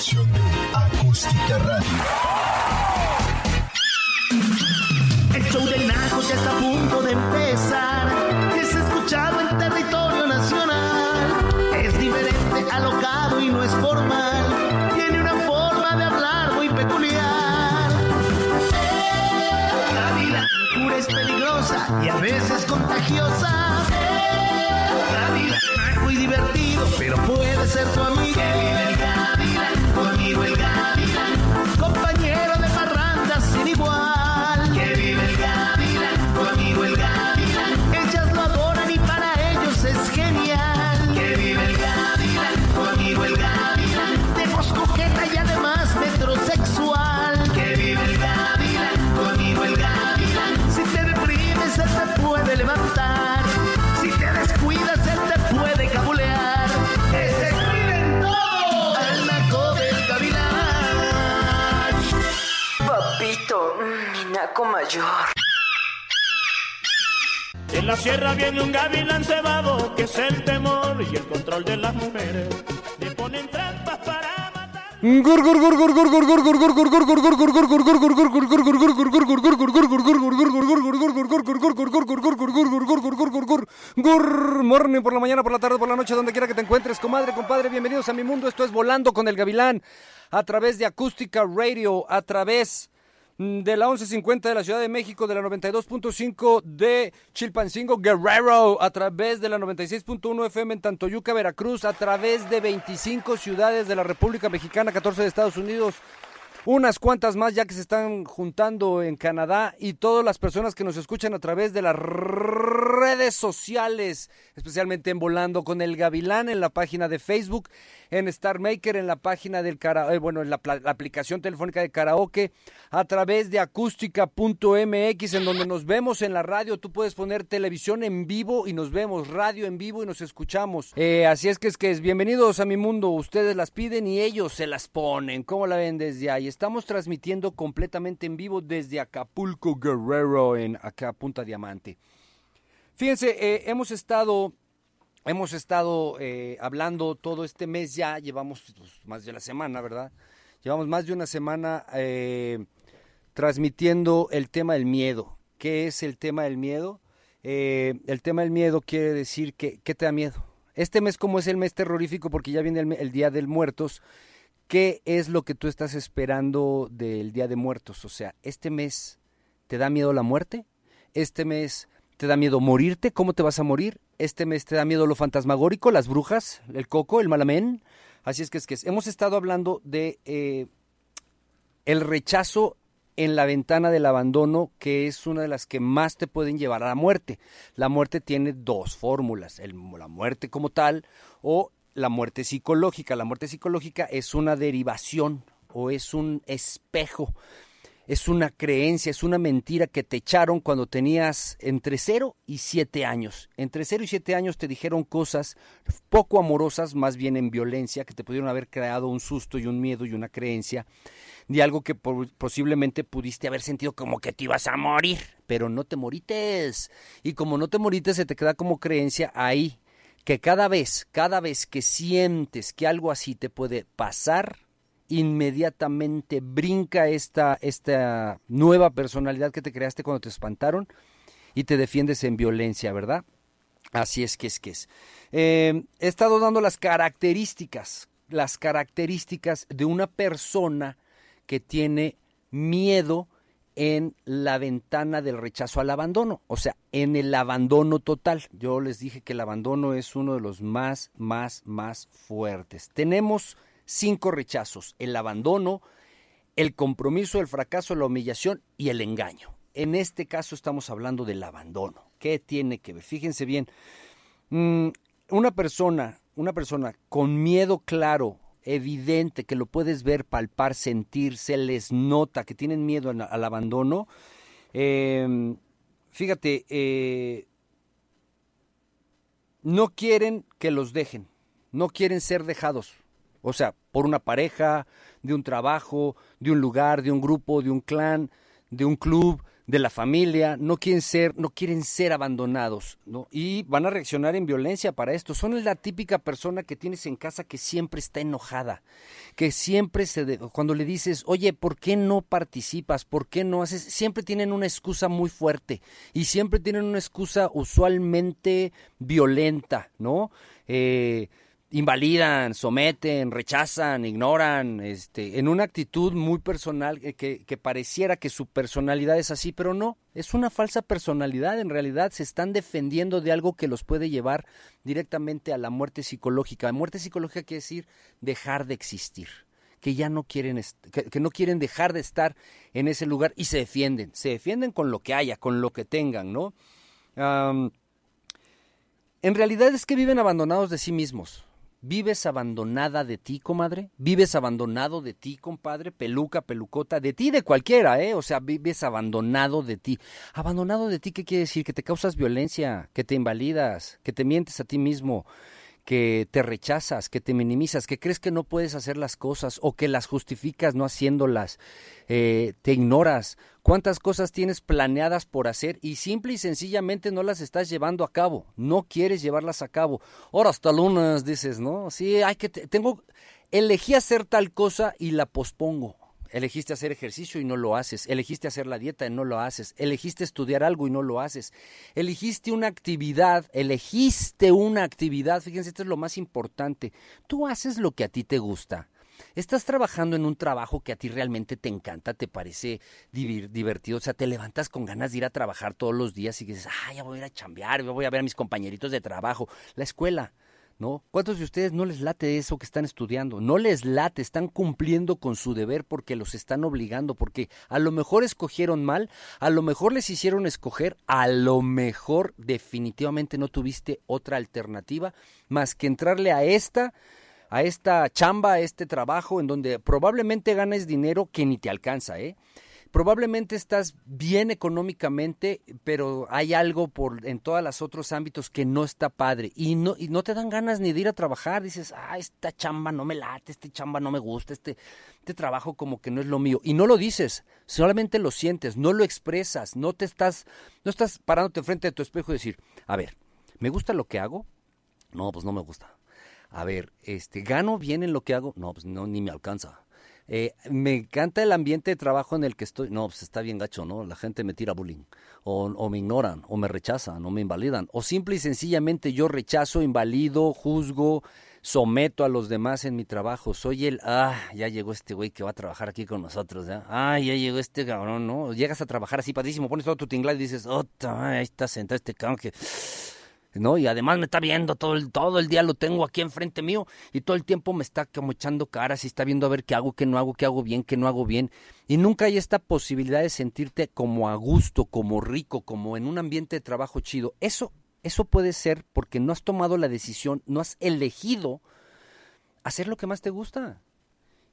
de Acústica Radio. El show del Naco ya está a punto de empezar. Es escuchado en territorio nacional. Es diferente, alocado y no es formal. Tiene una forma de hablar muy peculiar. La pura es peligrosa y a veces contagiosa. La vida es muy divertido, pero puede ser tu amigo. Mayor. En la sierra viene un gavilán cebado, que es el temor y el control de las mujeres. Le ponen trampas para matar. Good morning por la mañana, por la tarde, por la noche, donde quiera que te encuentres, comadre, compadre, bienvenidos a mi mundo. Esto es Volando con el Gavilán a través de Acústica Radio, a través de la 1150 de la Ciudad de México, de la 92.5 de Chilpancingo, Guerrero, a través de la 96.1 FM en Tantoyuca, Veracruz, a través de 25 ciudades de la República Mexicana, 14 de Estados Unidos, unas cuantas más ya que se están juntando en Canadá y todas las personas que nos escuchan a través de las redes sociales, especialmente en Volando con el Gavilán en la página de Facebook, en Star Maker, en la página del karaoke, bueno, en la aplicación telefónica de karaoke, a través de acústica.mx, en donde nos vemos en la radio. Tú puedes poner televisión en vivo y nos vemos, radio en vivo y nos escuchamos. Eh, así es que es que es bienvenidos a mi mundo. Ustedes las piden y ellos se las ponen. ¿Cómo la ven desde ahí? Estamos transmitiendo completamente en vivo desde Acapulco Guerrero, en acá Punta Diamante. Fíjense, eh, hemos estado Hemos estado eh, hablando todo este mes ya, llevamos pues, más de una semana, ¿verdad? Llevamos más de una semana eh, transmitiendo el tema del miedo. ¿Qué es el tema del miedo? El tema del miedo quiere decir que, ¿qué te da miedo? Este mes como es el mes terrorífico porque ya viene el, el Día del Muertos, ¿qué es lo que tú estás esperando del Día de Muertos? O sea, este mes ¿Te da miedo la muerte? ¿Este mes te da miedo morirte? ¿Cómo te vas a morir? ¿Este mes te da miedo lo fantasmagórico, las brujas, el coco, el malamén? Así es que es que es. hemos estado hablando de eh, el rechazo en la ventana del abandono, que es una de las que más te pueden llevar a la muerte. La muerte tiene dos fórmulas, la muerte como tal o la muerte psicológica. La muerte psicológica es una derivación o es un espejo es una creencia, es una mentira que te echaron cuando tenías entre 0 y 7 años. Entre 0 y 7 años te dijeron cosas poco amorosas, más bien en violencia, que te pudieron haber creado un susto y un miedo y una creencia de algo que po- posiblemente pudiste haber sentido como que te ibas a morir, pero no te morites. Y como no te morites, se te queda como creencia ahí, que cada vez, cada vez que sientes que algo así te puede pasar, inmediatamente brinca esta, esta nueva personalidad que te creaste cuando te espantaron y te defiendes en violencia, ¿verdad? Así es que es que es. Eh, he estado dando las características, las características de una persona que tiene miedo en la ventana del rechazo al abandono, o sea, en el abandono total. Yo les dije que el abandono es uno de los más, más, más fuertes. Tenemos cinco rechazos, el abandono, el compromiso, el fracaso, la humillación y el engaño. En este caso estamos hablando del abandono. ¿Qué tiene que ver? Fíjense bien, mm, una persona, una persona con miedo claro, evidente, que lo puedes ver, palpar, sentir, se les nota que tienen miedo al, abandono. eh, fíjate, eh, no quieren que los dejen, no quieren ser dejados. O sea, por una pareja, de un trabajo, de un lugar, de un grupo, de un clan, de un club, de la familia, no quieren ser, no quieren ser abandonados, ¿no? Y van a reaccionar en violencia para esto. Son la típica persona que tienes en casa que siempre está enojada, que siempre se de- cuando le dices, "Oye, ¿por qué no participas? ¿Por qué no haces?" Siempre tienen una excusa muy fuerte y siempre tienen una excusa usualmente violenta, ¿no? Eh, invalidan, someten, rechazan, ignoran, este, en una actitud muy personal eh, que, que pareciera que su personalidad es así, pero no, es una falsa personalidad, en realidad se están defendiendo de algo que los puede llevar directamente a la muerte psicológica. Muerte psicológica quiere decir dejar de existir que ya no quieren que, que no quieren dejar de estar en ese lugar y se defienden, se defienden con lo que haya, con lo que tengan, ¿no? En realidad es que viven abandonados de sí mismos. ¿Vives abandonada de ti, comadre? ¿Vives abandonado de ti, compadre? Peluca, pelucota, de ti, de cualquiera, ¿eh? O sea, vives abandonado de ti. ¿Abandonado de ti qué quiere decir? Que te causas violencia, que te invalidas, que te mientes a ti mismo, que te rechazas, que te minimizas, que crees que no puedes hacer las cosas o que las justificas no haciéndolas, eh, te ignoras. ¿Cuántas cosas tienes planeadas por hacer y simple y sencillamente no las estás llevando a cabo? No quieres llevarlas a cabo. Ahora hasta lunes dices, ¿no? Sí, hay que te- tengo elegí hacer tal cosa y la pospongo. Elegiste hacer ejercicio y no lo haces. Elegiste hacer la dieta y no lo haces. Elegiste estudiar algo y no lo haces. Elegiste una actividad, elegiste una actividad. Fíjense, esto es lo más importante. Tú haces lo que a ti te gusta. Estás trabajando en un trabajo que a ti realmente te encanta, te parece divertido, o sea, te levantas con ganas de ir a trabajar todos los días y dices, ah, ya voy a ir a chambear, voy a ver a mis compañeritos de trabajo, la escuela, ¿no? ¿Cuántos de ustedes no les late eso que están estudiando? No les late, están cumpliendo con su deber porque los están obligando, porque a lo mejor escogieron mal, a lo mejor les hicieron escoger, a lo mejor definitivamente no tuviste otra alternativa más que entrarle a esta a esta chamba, a este trabajo en donde probablemente ganes dinero que ni te alcanza, ¿eh? Probablemente estás bien económicamente, pero hay algo por en todos los otros ámbitos que no está padre y no y no te dan ganas ni de ir a trabajar. Dices, ah, esta chamba no me late, este chamba no me gusta, este este trabajo como que no es lo mío y no lo dices, solamente lo sientes, no lo expresas, no te estás no estás parándote frente a tu espejo y decir, a ver, ¿me gusta lo que hago? No, pues no me gusta. A ver, este, ¿gano bien en lo que hago? No, pues no, ni me alcanza. Eh, me encanta el ambiente de trabajo en el que estoy. No, pues está bien gacho, ¿no? La gente me tira bullying. O, o me ignoran, o me rechazan, o me invalidan. O simple y sencillamente yo rechazo, invalido, juzgo, someto a los demás en mi trabajo. Soy el, ah, ya llegó este güey que va a trabajar aquí con nosotros, ¿ya? Ah, ya llegó este cabrón, ¿no? Llegas a trabajar así padrísimo, pones todo tu tinglado y dices, oh, ahí está sentado este cabrón que... ¿no? Y además me está viendo todo el, todo el día, lo tengo aquí enfrente mío y todo el tiempo me está como echando caras y está viendo a ver qué hago, qué no hago, qué hago bien, qué no hago bien. Y nunca hay esta posibilidad de sentirte como a gusto, como rico, como en un ambiente de trabajo chido. Eso, eso puede ser porque no has tomado la decisión, no has elegido hacer lo que más te gusta.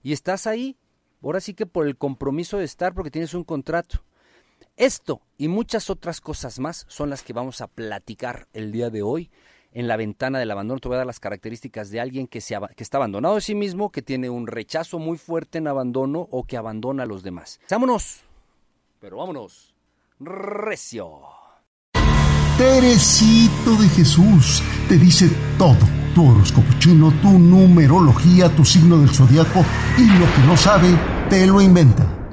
Y estás ahí, ahora sí que por el compromiso de estar, porque tienes un contrato. Esto y muchas otras cosas más son las que vamos a platicar el día de hoy en la ventana del abandono. Te voy a dar las características de alguien que, está abandonado de sí mismo, que tiene un rechazo muy fuerte en abandono o que abandona a los demás. Vámonos, pero vámonos, recio. Teresito de Jesús te dice todo. Tu horóscopo chino, tu numerología, tu signo del zodiaco y lo que no sabe, te lo inventa.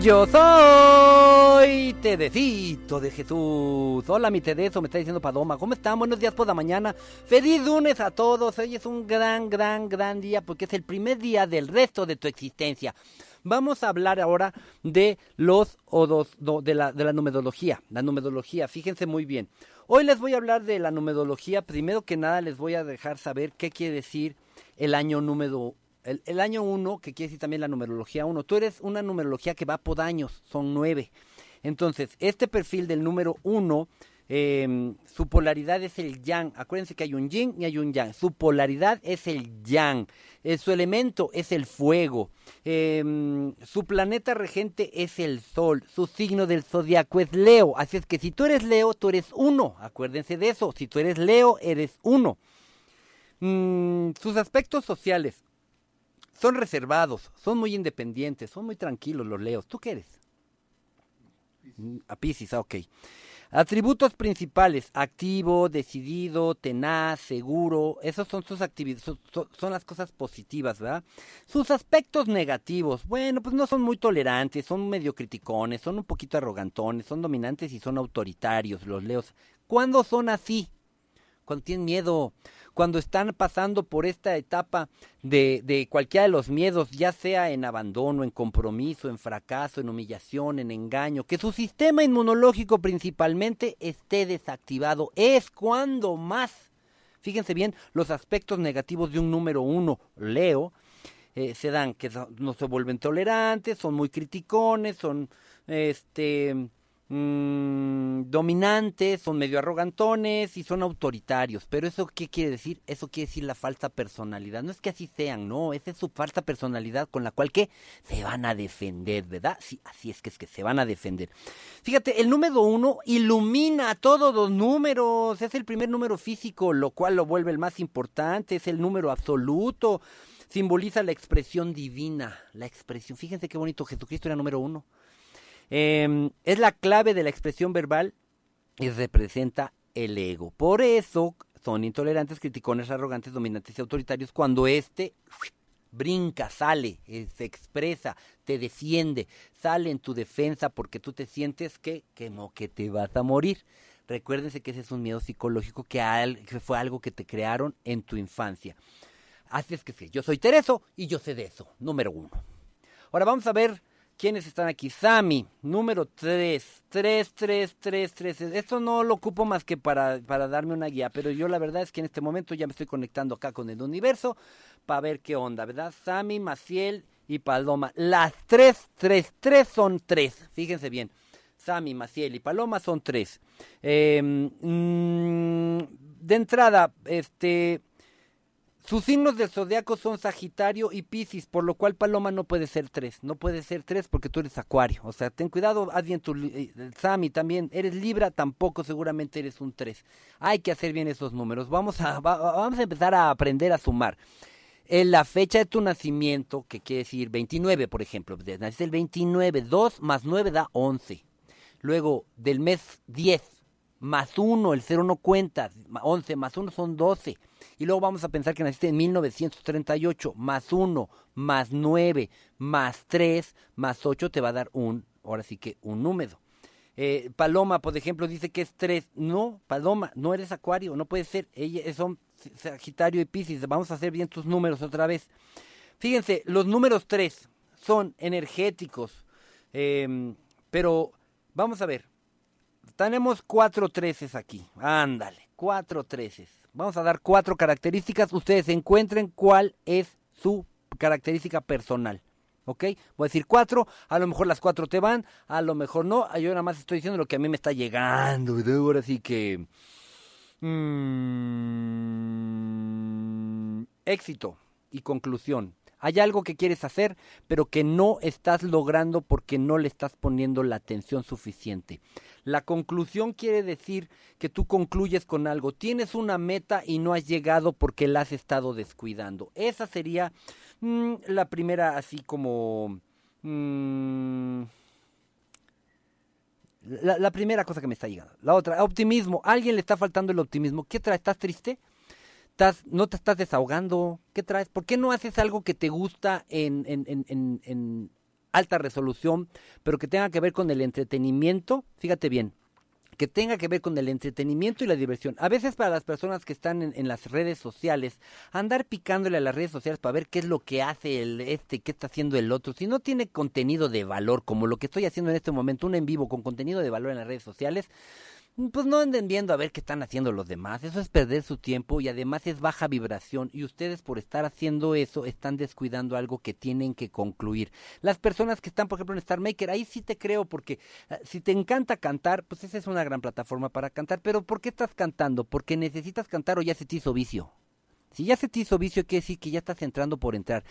Yo soy Tedecito de Jesús. Hola, mi Tedezo, me está diciendo Padoma. ¿Cómo están? Buenos días por la mañana. Feliz lunes a todos. Hoy es un gran, gran, gran día porque es el primer día del resto de tu existencia. Vamos a hablar ahora de los odos, do- de la, de la numerología. La numerología, fíjense muy bien. Hoy les voy a hablar de la numerología. Primero que nada les voy a dejar saber qué quiere decir el año número el, año 1, que quiere decir también la numerología 1, tú eres una numerología que va por años, son nueve. Entonces, este perfil del número 1, su polaridad es el yang. Acuérdense que hay un yin y hay un yang. Su polaridad es el yang. Eh, su elemento es el fuego. Eh, su planeta regente es el sol. Su signo del zodiaco es Leo. Así es que si tú eres Leo, tú eres uno. Acuérdense de eso. Si tú eres Leo, eres uno. Mm, sus aspectos sociales son reservados, son muy independientes, son muy tranquilos los leos. ¿Tú qué eres? A Pisces, ah, ok. Atributos principales, activo, decidido, tenaz, seguro, esos son sus actividades, son las cosas positivas, ¿verdad? Sus aspectos negativos, bueno, pues no son muy tolerantes, son medio criticones, son un poquito arrogantones, son dominantes y son autoritarios los leos. ¿Cuándo son así? Cuando tienen miedo, cuando están pasando por esta etapa de, de cualquiera de los miedos, ya sea en abandono, en compromiso, en fracaso, en humillación, en engaño, que su sistema inmunológico principalmente esté desactivado. Es cuando más, fíjense bien, los aspectos negativos de un número uno, Leo, eh, se dan, que no se vuelven tolerantes, son muy criticones, son este mm, dominantes, son medio arrogantones y son autoritarios. Pero eso qué quiere decir? Eso quiere decir la falsa personalidad. No es que así sean, no, esa es su falsa personalidad con la cual que se van a defender, ¿verdad? Sí, así es que es que se van a defender. Fíjate, el número uno ilumina todos los números, es el primer número físico, lo cual lo vuelve el más importante, es el número absoluto simboliza la expresión divina, la expresión. Fíjense qué bonito, Jesucristo era número uno. Eh, es la clave de la expresión verbal y representa el ego. Por eso son intolerantes, criticones, arrogantes, dominantes y autoritarios cuando éste brinca, sale, eh, se expresa, te defiende, sale en tu defensa porque tú te sientes que, que te vas a morir. Recuérdense que ese es un miedo psicológico que, que fue algo que te crearon en tu infancia. Así es que sí, yo soy Tereso y yo sé de eso, número uno. Ahora vamos a ver quiénes están aquí. Sami, número 3, 3, 3, 3, 3. Esto no lo ocupo más que para, para darme una guía, pero yo la verdad es que en este momento ya me estoy conectando acá con el universo para ver qué onda, ¿verdad? Sami, Maciel y Paloma. Las tres, tres, tres son tres. Fíjense bien. Sami, Maciel y Paloma son tres. Eh, mm, de entrada, este... Sus signos del zodiaco son Sagitario y Piscis, por lo cual Paloma no puede ser tres. No puede ser tres porque tú eres Acuario. O sea, ten cuidado, haz bien tu. eh, también. Eres Libra, tampoco seguramente eres un tres. Hay que hacer bien esos números. Vamos a, va- vamos a empezar a aprender a sumar. En la fecha de tu nacimiento, que quiere decir 29, por ejemplo. Naciste el 29, 2 más 9 da 11. Luego, del mes 10, más 1, el 0 no cuenta, ma- 11 más 1 son 12. Y luego vamos a pensar que naciste en 1938, más 1, más 9, más 3, más 8 te va a dar un, ahora sí que un número. Eh, Paloma, por ejemplo, dice que es 3. No, Paloma, no eres acuario, no puede ser. Ella son Sagitario y Piscis. Vamos a hacer bien tus números otra vez. Fíjense, los números 3 son energéticos, em, pero vamos a ver. Tenemos cuatro treces aquí. Ándale, cuatro treces. Vamos a dar cuatro características. Ustedes encuentren cuál es su característica personal. ¿Ok? Voy a decir cuatro. A lo mejor las cuatro te van. A lo mejor no. Yo nada más estoy diciendo lo que a mí me está llegando. Ahora sí que. mm, éxito y conclusión. Hay algo que quieres hacer, pero que no estás logrando porque no le estás poniendo la atención suficiente. La conclusión quiere decir que tú concluyes con algo. Tienes una meta y no has llegado porque la has estado descuidando. Esa sería mm, la primera, así como... mm, la, primera cosa que me está llegando. La otra, optimismo. ¿A alguien le está faltando el optimismo? ¿Qué traes? ¿Estás triste? ¿Estás, ¿No te estás desahogando? ¿Qué traes? ¿Por qué no haces algo que te gusta en, en, en, en, alta resolución, pero que tenga que ver con el entretenimiento? Fíjate bien, que tenga que ver con el entretenimiento y la diversión. A veces para las personas que están en, en las redes sociales, andar picándole a las redes sociales para ver qué es lo que hace el este, qué está haciendo el otro, si no tiene contenido de valor, como lo que estoy haciendo en este momento, un en vivo con contenido de valor en las redes sociales, pues no anden viendo a ver qué están haciendo los demás. Eso es perder su tiempo y además es baja vibración. Y ustedes por estar haciendo eso están descuidando algo que tienen que concluir. Las personas que están, por ejemplo, en Star Maker, ahí sí te creo porque eh, si te encanta cantar, pues esa es una gran plataforma para cantar. Pero ¿por qué estás cantando? ¿Porque necesitas cantar o ya se te hizo vicio? Si ya se te hizo vicio, quiere decir que ya estás entrando por entrar.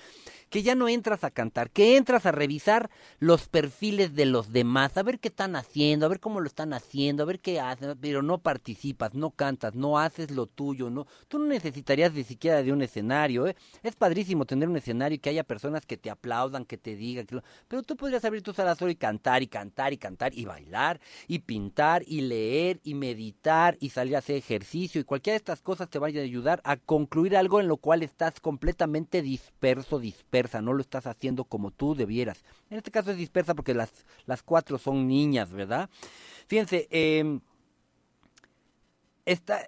Que ya no entras a cantar, que entras a revisar los perfiles de los demás, a ver qué están haciendo, a ver cómo lo están haciendo, a ver qué hacen, pero no participas, no cantas, no haces lo tuyo, no. Tú no necesitarías ni siquiera de un escenario, ¿eh? Es padrísimo tener un escenario y que haya personas que te aplaudan, que te digan, que lo... pero tú podrías abrir tu sala solo y cantar y cantar y cantar y bailar y pintar y leer y meditar y salir a hacer ejercicio y cualquiera de estas cosas te van a ayudar a concluir algo en lo cual estás completamente disperso, dispersa, no lo estás haciendo como tú debieras. En este caso es dispersa porque las, las cuatro son niñas, ¿verdad? Fíjense, eh, está,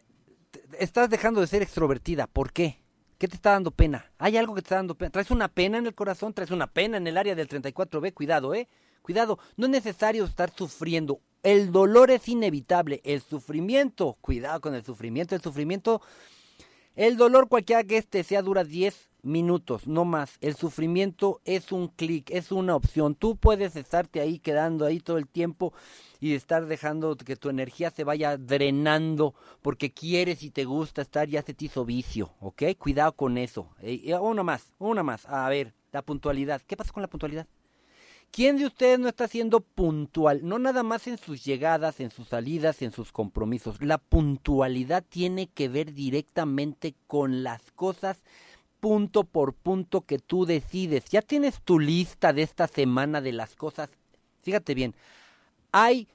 estás dejando de ser extrovertida, ¿por qué? ¿Qué te está dando pena? ¿Hay algo que te está dando pena? ¿Traes una pena en el corazón? ¿Traes una pena en el área del 34B? Cuidado, ¿eh? Cuidado, no es necesario estar sufriendo. El dolor es inevitable. El sufrimiento, cuidado con el sufrimiento. El sufrimiento, el dolor cualquiera que este sea dura 10 minutos, no más. El sufrimiento es un clic, es una opción. Tú puedes estarte ahí quedando ahí todo el tiempo y estar dejando que tu energía se vaya drenando porque quieres y te gusta estar, ya se te hizo vicio, ¿ok? Cuidado con eso. Eh, una más, una más. A ver, la puntualidad. ¿Qué pasa con la puntualidad? ¿Quién de ustedes no está siendo puntual? No nada más en sus llegadas, en sus salidas, en sus compromisos. La puntualidad tiene que ver directamente con las cosas punto por punto que tú decides. Ya tienes tu lista de esta semana de las cosas. Fíjate bien, hay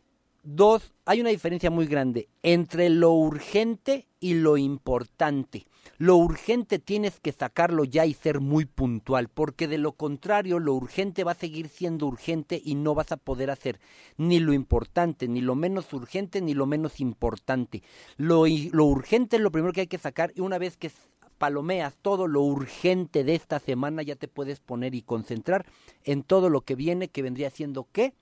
dos, hay una diferencia muy grande entre lo urgente y lo importante. Lo urgente tienes que sacarlo ya y ser muy puntual, porque de lo contrario lo urgente va a seguir siendo urgente y no vas a poder hacer ni lo importante, ni lo menos urgente, ni lo menos importante. Lo, lo urgente es lo primero que hay que sacar y una vez que palomeas todo lo urgente de esta semana, ya te puedes poner y concentrar en todo lo que viene, que vendría siendo qué?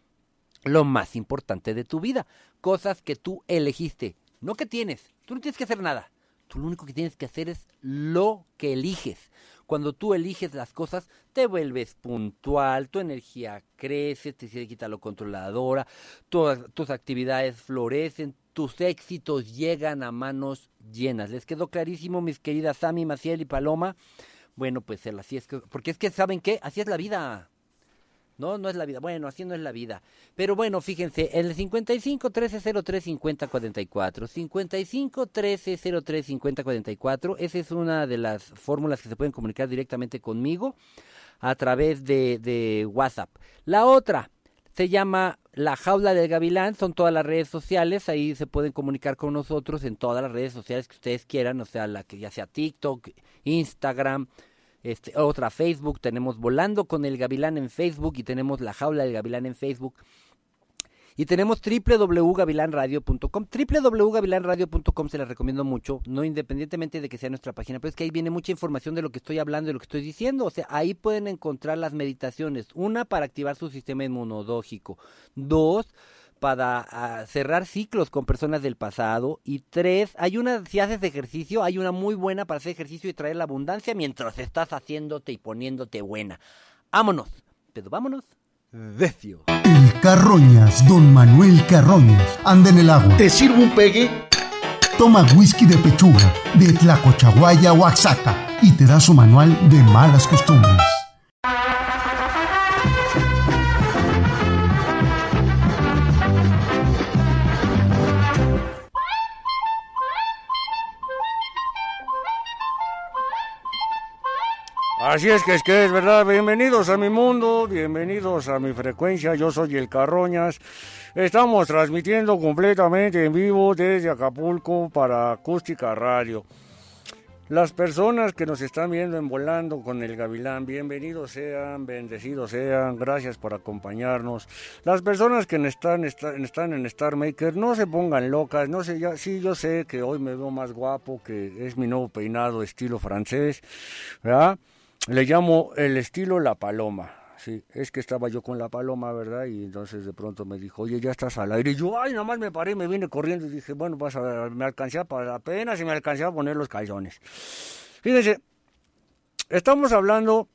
Lo más importante de tu vida. Cosas que tú elegiste, no que tienes. Tú no tienes que hacer nada. Tú lo único que tienes que hacer es lo que eliges. Cuando tú eliges las cosas, te vuelves puntual, tu energía crece, te quita lo controladora, todas tus actividades florecen, tus éxitos llegan a manos llenas. ¿Les quedó clarísimo, mis queridas Sami, Maciel y Paloma? Bueno, pues así es que, porque es que, ¿saben qué? Así es la vida. No, no es la vida. Bueno, así no es la vida. Pero bueno, fíjense, el 55 13 03 50 44. 55 13 03 50 44. Esa es una de las fórmulas que se pueden comunicar directamente conmigo a través de, de WhatsApp. La otra se llama La Jaula del Gavilán, son todas las redes sociales, ahí se pueden comunicar con nosotros en todas las redes sociales que ustedes quieran, o sea, la que ya sea TikTok, Instagram, este, otra Facebook, tenemos Volando con el Gavilán en Facebook y tenemos La Jaula del Gavilán en Facebook. Y tenemos www.gavilanradio.com. www.gavilanradio.com se las recomiendo mucho, no independientemente de que sea nuestra página, pero es que ahí viene mucha información de lo que estoy hablando, de lo que estoy diciendo. O sea, ahí pueden encontrar las meditaciones. Una, para activar su sistema inmunológico. Dos, para uh, cerrar ciclos con personas del pasado. Y tres, hay una, si haces ejercicio, hay una muy buena para hacer ejercicio y traer la abundancia mientras estás haciéndote y poniéndote buena. Vámonos, pero vámonos. Decio. El Carroñas, don Manuel Carroñas, anda en el agua. ¿Te sirvo un pegue? Toma whisky de pechuga, de Tlacochahuaya, Oaxaca, y te da su manual de malas costumbres. Así es que es que es verdad, bienvenidos a mi mundo, bienvenidos a mi frecuencia, yo soy el Carroñas. Estamos transmitiendo completamente en vivo desde Acapulco para Acústica Radio. Las personas que nos están viendo en Volando con el Gavilán, bienvenidos sean, bendecidos sean, gracias por acompañarnos. Las personas que están, están, están en Star Maker, no se pongan locas, no sé, ya, sí, yo sé que hoy me veo más guapo, que es mi nuevo peinado estilo francés, ¿verdad? Le llamo el estilo La Paloma. Sí, es que estaba yo con la paloma, ¿verdad? Y entonces de pronto me dijo, oye, ya estás al aire. Y yo, ay, nada más me paré, me vine corriendo y dije, bueno, vas a me alcancé para apenas y me alcancé a poner los calzones. Fíjense, estamos hablando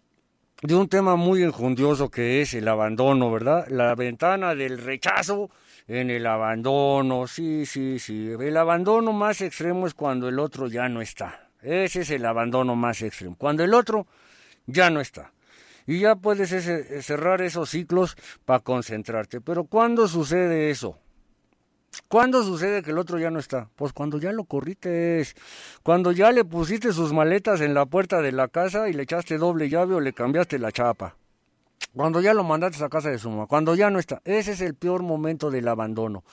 de un tema muy enjundioso que es el abandono, ¿verdad? La ventana del rechazo en el abandono, sí, sí, sí. El abandono más extremo es cuando el otro ya no está. Ese es el abandono más extremo. Cuando el otro ya no está. Y ya puedes ese- cerrar esos ciclos para concentrarte. Pero ¿cuándo sucede eso? ¿Cuándo sucede que el otro ya no está? Pues cuando ya lo corriste, cuando ya le pusiste sus maletas en la puerta de la casa y le echaste doble llave o le cambiaste la chapa. Cuando ya lo mandaste a casa de su mamá, cuando ya no está. Ese es el peor momento del abandono.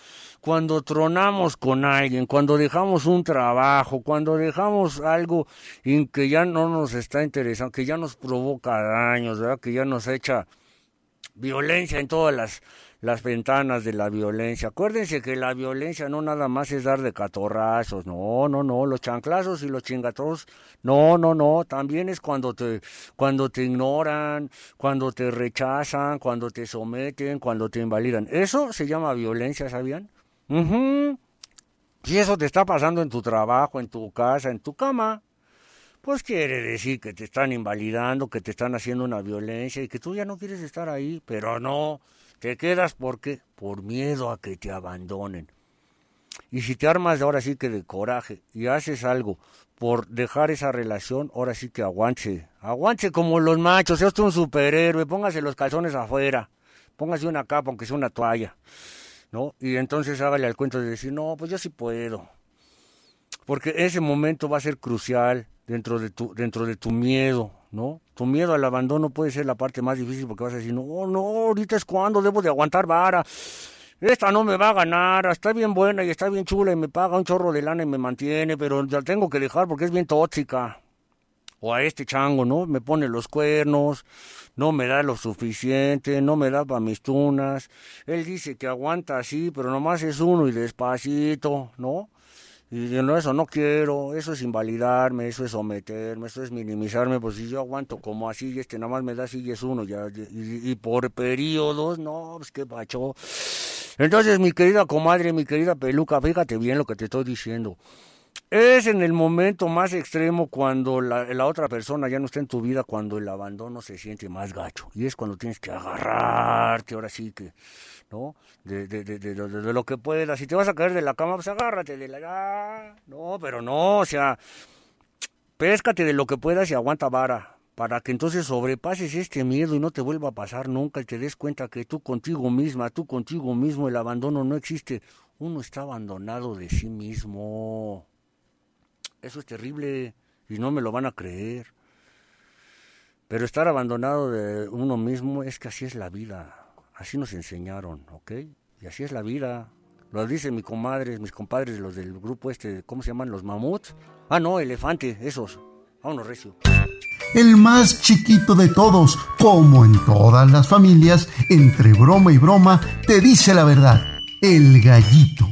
Cuando tronamos con alguien, cuando dejamos un trabajo, cuando dejamos algo en que ya no nos está interesando, que ya nos provoca daños, ¿verdad? que ya nos echa violencia en todas las, las ventanas de la violencia. Acuérdense que la violencia no nada más es dar de catorrazos, no, no, no, los chanclazos y los chingatros, no, no, no, también es cuando te, cuando te ignoran, cuando te rechazan, cuando te someten, cuando te invalidan. Eso se llama violencia, ¿sabían? Ujú. Si eso te está pasando en tu trabajo, en tu casa, en tu cama, pues quiere decir que te están invalidando, que te están haciendo una violencia y que tú ya no quieres estar ahí, pero no, te quedas porque por miedo a que te abandonen. Y si te armas ahora sí que de coraje y haces algo por dejar esa relación, ahora sí que aguante, aguante como los machos, sea usted un superhéroe, póngase los calzones afuera, póngase una capa aunque sea una toalla, ¿no? Y entonces hágale al cuento de decir, no, pues yo sí puedo, porque ese momento va a ser crucial dentro de tu dentro de tu miedo, ¿no? Tu miedo al abandono puede ser la parte más difícil porque vas a decir, no, no, ahorita es cuando debo de aguantar vara. Esta no me va a ganar, está bien buena y está bien chula y me paga un chorro de lana y me mantiene, pero la tengo que dejar porque es bien tóxica. O a este chango, ¿no? Me pone los cuernos, no me da lo suficiente, no me da para mis tunas. Él dice que aguanta así, pero nomás es uno y despacito, ¿no? Y yo, no, eso no quiero, eso es invalidarme, eso es someterme, eso es minimizarme, pues si yo aguanto como así y este nada más me da así y es uno, ya, y, y por periodos, no, pues qué pacho. Entonces, mi querida comadre, mi querida peluca, fíjate bien lo que te estoy diciendo. Es en el momento más extremo cuando la, otra persona ya no está en tu vida, cuando el abandono se siente más gacho. Y es cuando tienes que agarrarte, ahora sí que, ¿no? De, de, de, de, de lo que puedas. Si te vas a caer de la cama, pues agárrate de la... Ah, no, pero no, o sea, péscate de lo que puedas y aguanta vara. Para que entonces sobrepases este miedo y no te vuelva a pasar nunca y te des cuenta que tú contigo misma, tú contigo mismo, el abandono no existe. Uno está abandonado de sí mismo. Eso es terrible y no me lo van a creer. Pero estar abandonado de uno mismo es que así es la vida. Así nos enseñaron, ¿ok? Y así es la vida. Lo dicen mis comadres, mis compadres, los del grupo este, ¿cómo se llaman? Los mamuts. Ah, no, elefante, esos. Vámonos, recio. El más chiquito de todos, como en todas las familias, entre broma y broma, te dice la verdad. El gallito.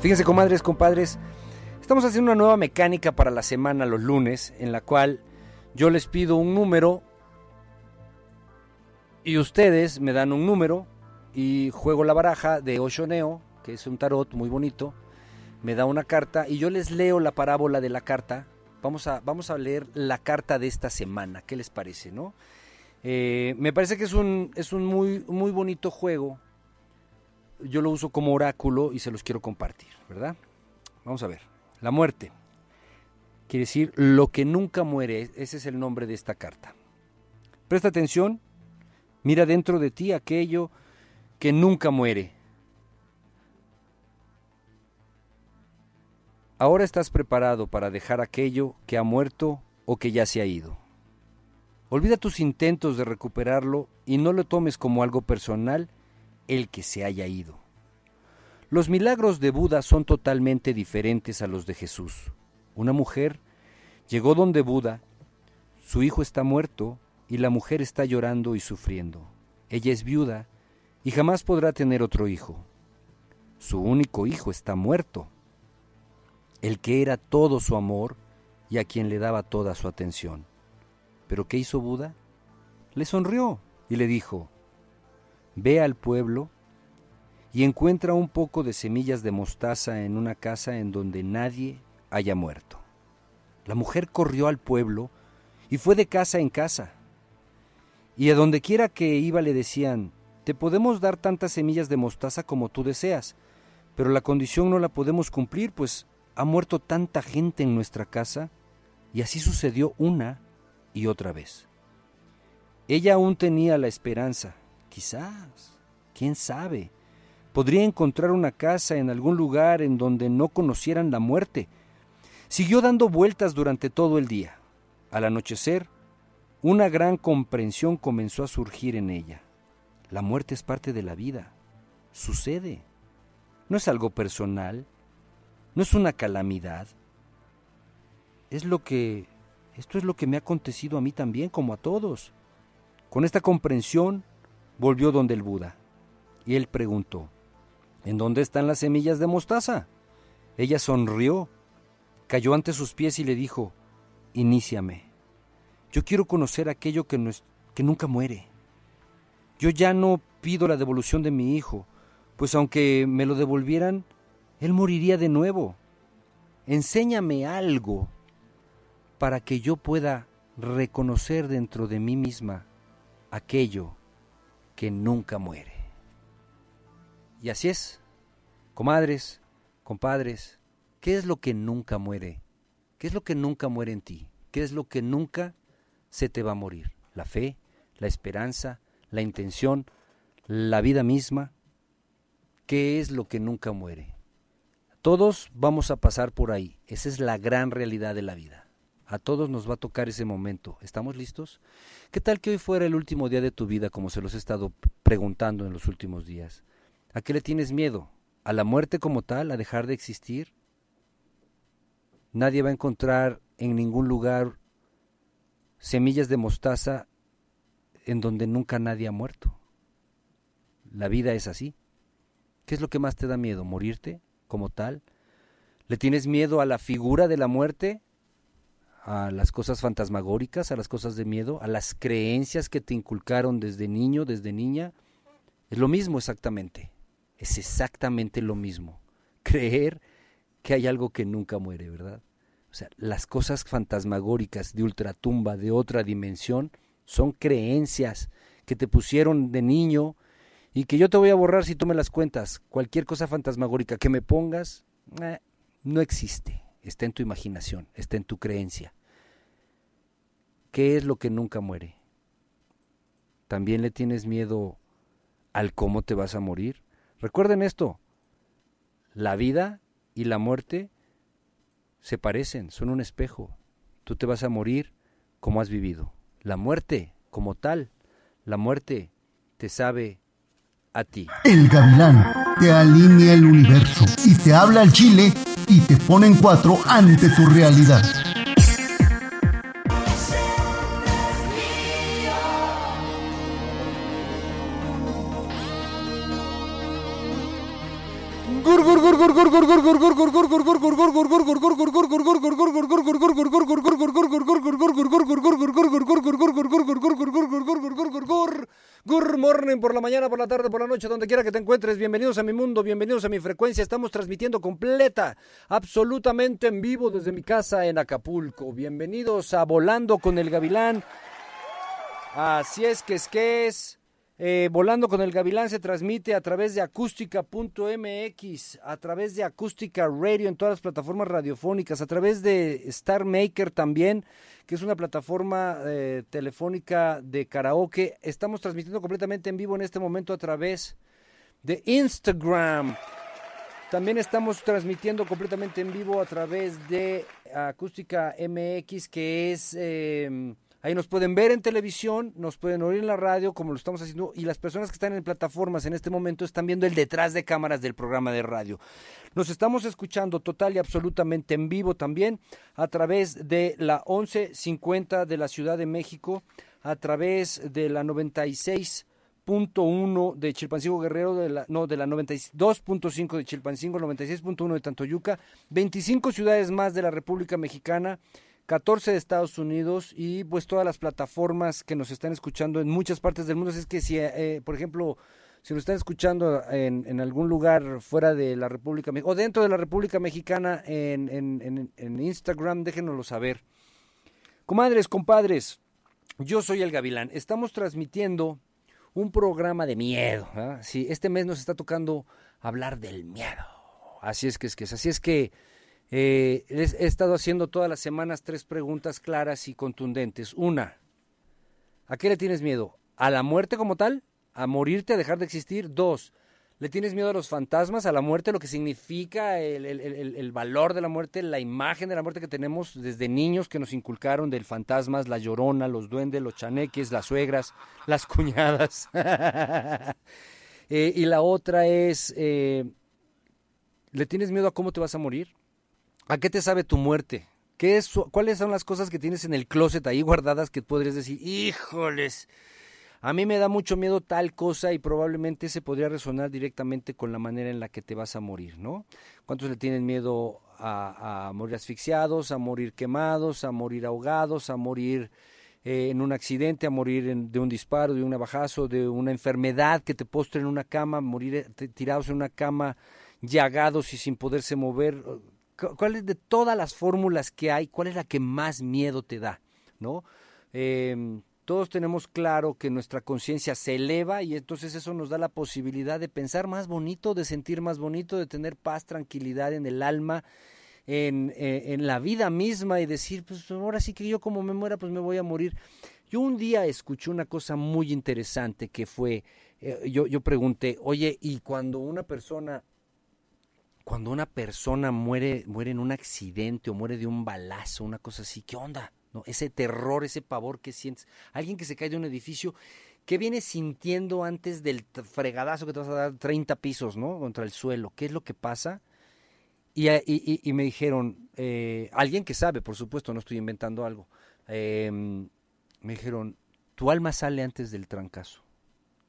Fíjense, comadres, compadres, estamos haciendo una nueva mecánica para la semana los lunes, en la cual yo les pido un número y ustedes me dan un número y juego la baraja de Oshoneo, que es un tarot muy bonito, me da una carta y yo les leo la parábola de la carta. Vamos a, vamos a leer la carta de esta semana, ¿qué les parece, no? Eh, me parece que es un, es un muy, muy bonito juego yo lo uso como oráculo y se los quiero compartir, ¿verdad? Vamos a ver. La muerte. Quiere decir lo que nunca muere. Ese es el nombre de esta carta. Presta atención. Mira dentro de ti aquello que nunca muere. Ahora estás preparado para dejar aquello que ha muerto o que ya se ha ido. Olvida tus intentos de recuperarlo y no lo tomes como algo personal el que se haya ido. Los milagros de Buda son totalmente diferentes a los de Jesús. Una mujer llegó donde Buda, su hijo está muerto y la mujer está llorando y sufriendo. Ella es viuda y jamás podrá tener otro hijo. Su único hijo está muerto, el que era todo su amor y a quien le daba toda su atención. ¿Pero qué hizo Buda? Le sonrió y le dijo, ve al pueblo y encuentra un poco de semillas de mostaza en una casa en donde nadie haya muerto. La mujer corrió al pueblo y fue de casa en casa. Y a donde quiera que iba le decían, te podemos dar tantas semillas de mostaza como tú deseas, pero la condición no la podemos cumplir, pues ha muerto tanta gente en nuestra casa, y así sucedió una y otra vez. Ella aún tenía la esperanza, Quizás, quién sabe. Podría encontrar una casa en algún lugar en donde no conocieran la muerte. Siguió dando vueltas durante todo el día. Al anochecer, una gran comprensión comenzó a surgir en ella. La muerte es parte de la vida. Sucede. No es algo personal. No es una calamidad. Es lo que... Esto es lo que me ha acontecido a mí también, como a todos. Con esta comprensión, volvió donde el Buda. Y él preguntó, ¿En dónde están las semillas de mostaza? Ella sonrió, cayó ante sus pies y le dijo, Iníciame. Yo quiero conocer aquello que, no es, que nunca muere. Yo ya no pido la devolución de mi hijo, pues aunque me lo devolvieran, él moriría de nuevo. Enséñame algo para que yo pueda reconocer dentro de mí misma aquello que nunca muere. Y así es, comadres, compadres, ¿qué es lo que nunca muere? ¿Qué es lo que nunca muere en ti? ¿Qué es lo que nunca se te va a morir? La fe, la esperanza, la intención, la vida misma. ¿Qué es lo que nunca muere? Todos vamos a pasar por ahí. Esa es la gran realidad de la vida. A todos nos va a tocar ese momento. ¿Estamos listos? ¿Qué tal que hoy fuera el último día de tu vida, como se los he estado preguntando en los últimos días? ¿A qué le tienes miedo? ¿A la muerte como tal? ¿A dejar de existir? Nadie va a encontrar en ningún lugar semillas de mostaza en donde nunca nadie ha muerto. La vida es así. ¿Qué es lo que más te da miedo? ¿Morirte como tal? ¿Le tienes miedo a la figura de la muerte? A las cosas fantasmagóricas, a las cosas de miedo, a las creencias que te inculcaron desde niño, desde niña. Es lo mismo exactamente. Es exactamente lo mismo. Creer que hay algo que nunca muere, ¿verdad? O sea, las cosas fantasmagóricas de ultratumba, de otra dimensión, son creencias que te pusieron de niño y que yo te voy a borrar si tú me las cuentas. Cualquier cosa fantasmagórica que me pongas, eh, no existe. Está en tu imaginación, está en tu creencia. ¿Qué es lo que nunca muere? ¿También le tienes miedo al cómo te vas a morir? Recuerden esto, la vida y la muerte se parecen, son un espejo. Tú te vas a morir como has vivido. La muerte, como tal, la muerte te sabe a ti. El gavilán te alinea el universo y te habla al chile y te pone en cuatro ante tu realidad. La tarde, por la noche, donde quiera que te encuentres. Bienvenidos a mi mundo, bienvenidos a mi frecuencia. Estamos transmitiendo completa, absolutamente en vivo desde mi casa en Acapulco. Bienvenidos a Volando con el Gavilán. Así es que es que es. Eh, Volando con el Gavilán se transmite a través de acústica.mx, a través de Acústica Radio en todas las plataformas radiofónicas, a través de Star Maker también, que es una plataforma eh, telefónica de karaoke. Estamos transmitiendo completamente en vivo en este momento a través de Instagram. También estamos transmitiendo completamente en vivo a través de Acústica MX, que es... eh, Ahí nos pueden ver en televisión, nos pueden oír en la radio, como lo estamos haciendo, y las personas que están en plataformas en este momento están viendo el detrás de cámaras del programa de radio. Nos estamos escuchando total y absolutamente en vivo también a través de la 1150 de la Ciudad de México, a través de la 96.1 de Chilpancingo Guerrero, de la, no, de la 92.5 de Chilpancingo, 96.1 de Tantoyuca, 25 ciudades más de la República Mexicana, 14 de Estados Unidos y pues todas las plataformas que nos están escuchando en muchas partes del mundo. Así es que si, eh, por ejemplo, si nos están escuchando en, algún lugar fuera de la República o dentro de la República Mexicana en Instagram, déjenoslo saber. Comadres, compadres, yo soy el Gavilán. Estamos transmitiendo un programa de miedo. ¿eh? Sí, este mes nos está tocando hablar del miedo. Así es que es que es. Así es que eh, he, estado haciendo todas las semanas tres preguntas claras y contundentes. Una, ¿a qué le tienes miedo? ¿A la muerte como tal? ¿A morirte, a dejar de existir? Dos, ¿le tienes miedo a los fantasmas, a la muerte, lo que significa el, valor de la muerte, la imagen de la muerte que tenemos desde niños que nos inculcaron del fantasmas, la llorona, los duendes, los chaneques, las suegras, las cuñadas? eh, y la otra es, eh, ¿le tienes miedo a cómo te vas a morir? ¿A qué te sabe tu muerte? ¿Qué es, ¿Cuáles son las cosas que tienes en el closet ahí guardadas que podrías decir, híjoles, a mí me da mucho miedo tal cosa y probablemente se podría resonar directamente con la manera en la que te vas a morir, ¿no? ¿Cuántos le tienen miedo a, morir asfixiados, a morir quemados, a morir ahogados, a morir eh, en un accidente, a morir en, de un disparo, de un abajazo, de una enfermedad que te postre en una cama, morir tirados en una cama llagados y sin poderse mover? Cuál es de todas las fórmulas que hay, cuál es la que más miedo te da, ¿no? Eh, todos tenemos claro que nuestra conciencia se eleva y entonces eso nos da la posibilidad de pensar más bonito, de sentir más bonito, de tener paz, tranquilidad en el alma, en, en la vida misma y decir, pues ahora sí que yo como me muera, pues me voy a morir. Yo un día escuché una cosa muy interesante que fue, eh, yo, yo pregunté, oye, ¿y cuando una persona cuando una persona muere, muere en un accidente o muere de un balazo, una cosa así, ¿qué onda? ¿No? Ese terror, ese pavor que sientes. Alguien que se cae de un edificio, ¿qué vienes sintiendo antes del fregadazo que te vas a dar 30 pisos, ¿no? Contra el suelo. ¿Qué es lo que pasa? Y, me dijeron, eh, alguien que sabe, por supuesto, no estoy inventando algo, eh, me dijeron, tu alma sale antes del trancazo.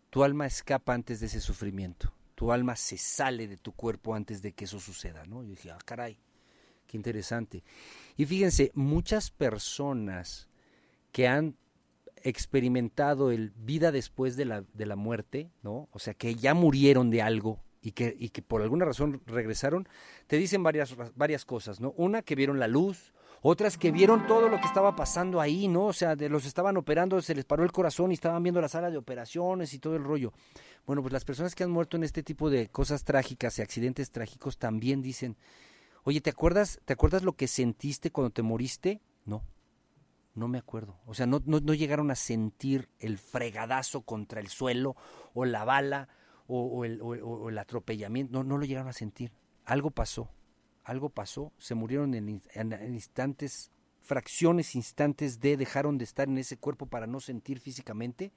Tu alma escapa antes de ese sufrimiento tu alma se sale de tu cuerpo antes de que eso suceda, ¿no? Yo dije, ah, caray, qué interesante. Y fíjense, muchas personas que han experimentado el vida después de la, de la muerte, ¿no? O sea, que ya murieron de algo y que, y que por alguna razón regresaron, te dicen varias, varias cosas, ¿no? Una, que vieron la luz, otras que vieron todo lo que estaba pasando ahí, ¿no? O sea, de los estaban operando, se les paró el corazón y estaban viendo la sala de operaciones y todo el rollo. Bueno, pues las personas que han muerto en este tipo de cosas trágicas y accidentes trágicos también dicen, oye, ¿te acuerdas, ¿te acuerdas lo que sentiste cuando te moriste? No, no me acuerdo. O sea, no, no, no llegaron a sentir el fregadazo contra el suelo o la bala o, el, o el atropellamiento, no, no lo llegaron a sentir. Algo pasó algo pasó, se murieron en, instantes, fracciones, instantes de dejaron de estar en ese cuerpo para no sentir físicamente.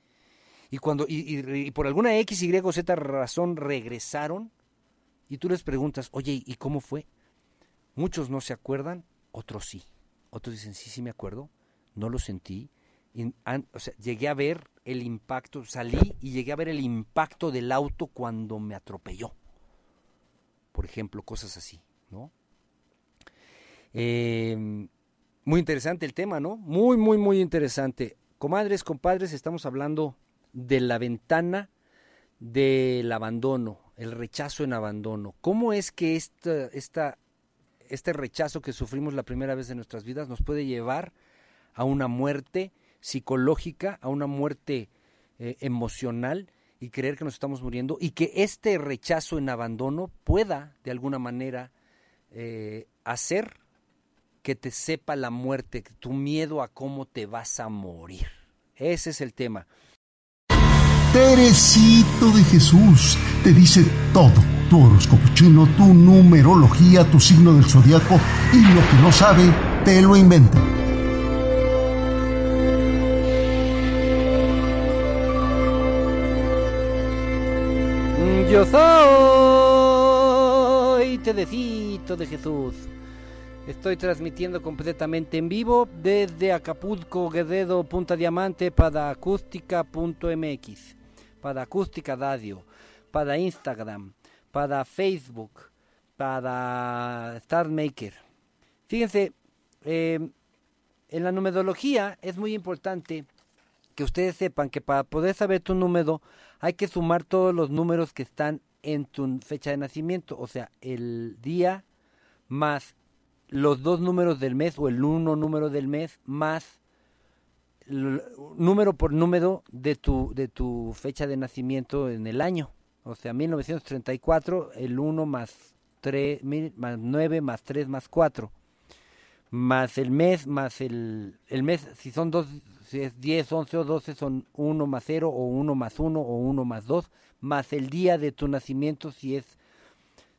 Y cuando, y, y, por alguna X, Y o Z razón regresaron, y tú les preguntas, oye, ¿y cómo fue? Muchos no se acuerdan, otros sí. Otros dicen, sí, sí me acuerdo, no lo sentí. O sea, llegué a ver el impacto, salí y llegué a ver el impacto del auto cuando me atropelló. Por ejemplo, cosas así. ¿no? Eh, muy interesante el tema, ¿no? Muy, muy, muy interesante. Comadres, compadres, estamos hablando de la ventana del abandono, el rechazo en abandono. ¿Cómo es que esta, esta, este rechazo que sufrimos la primera vez en nuestras vidas nos puede llevar a una muerte psicológica, a una muerte eh, emocional y creer que nos estamos muriendo y que este rechazo en abandono pueda de alguna manera eh, hacer que te sepa la muerte, tu miedo a cómo te vas a morir. Ese es el tema. Teresito de Jesús te dice todo. Tu horóscopo chino, tu numerología, tu signo del zodiaco y lo que no sabe, te lo inventa. Yo soy Tedecito de Jesús. Estoy transmitiendo completamente en vivo desde Acapulco, Guerrero, Punta Diamante, para acústica.mx, para acústica radio, para Instagram, para Facebook, para Star Maker. Fíjense, eh, en la numerología es muy importante que ustedes sepan que para poder saber tu número hay que sumar todos los números que están en tu fecha de nacimiento, o sea, el día más los dos números del mes o el uno número del mes más número por número de tu de tu fecha de nacimiento en el año. O sea, 1934, el 1 más 3, más 9 más 3 más 4. Más el mes, más el, el mes, si son dos, si es 10, 11 o 12, son 1 más 0 o 1 más 1 o 1 más 2, más el día de tu nacimiento, si es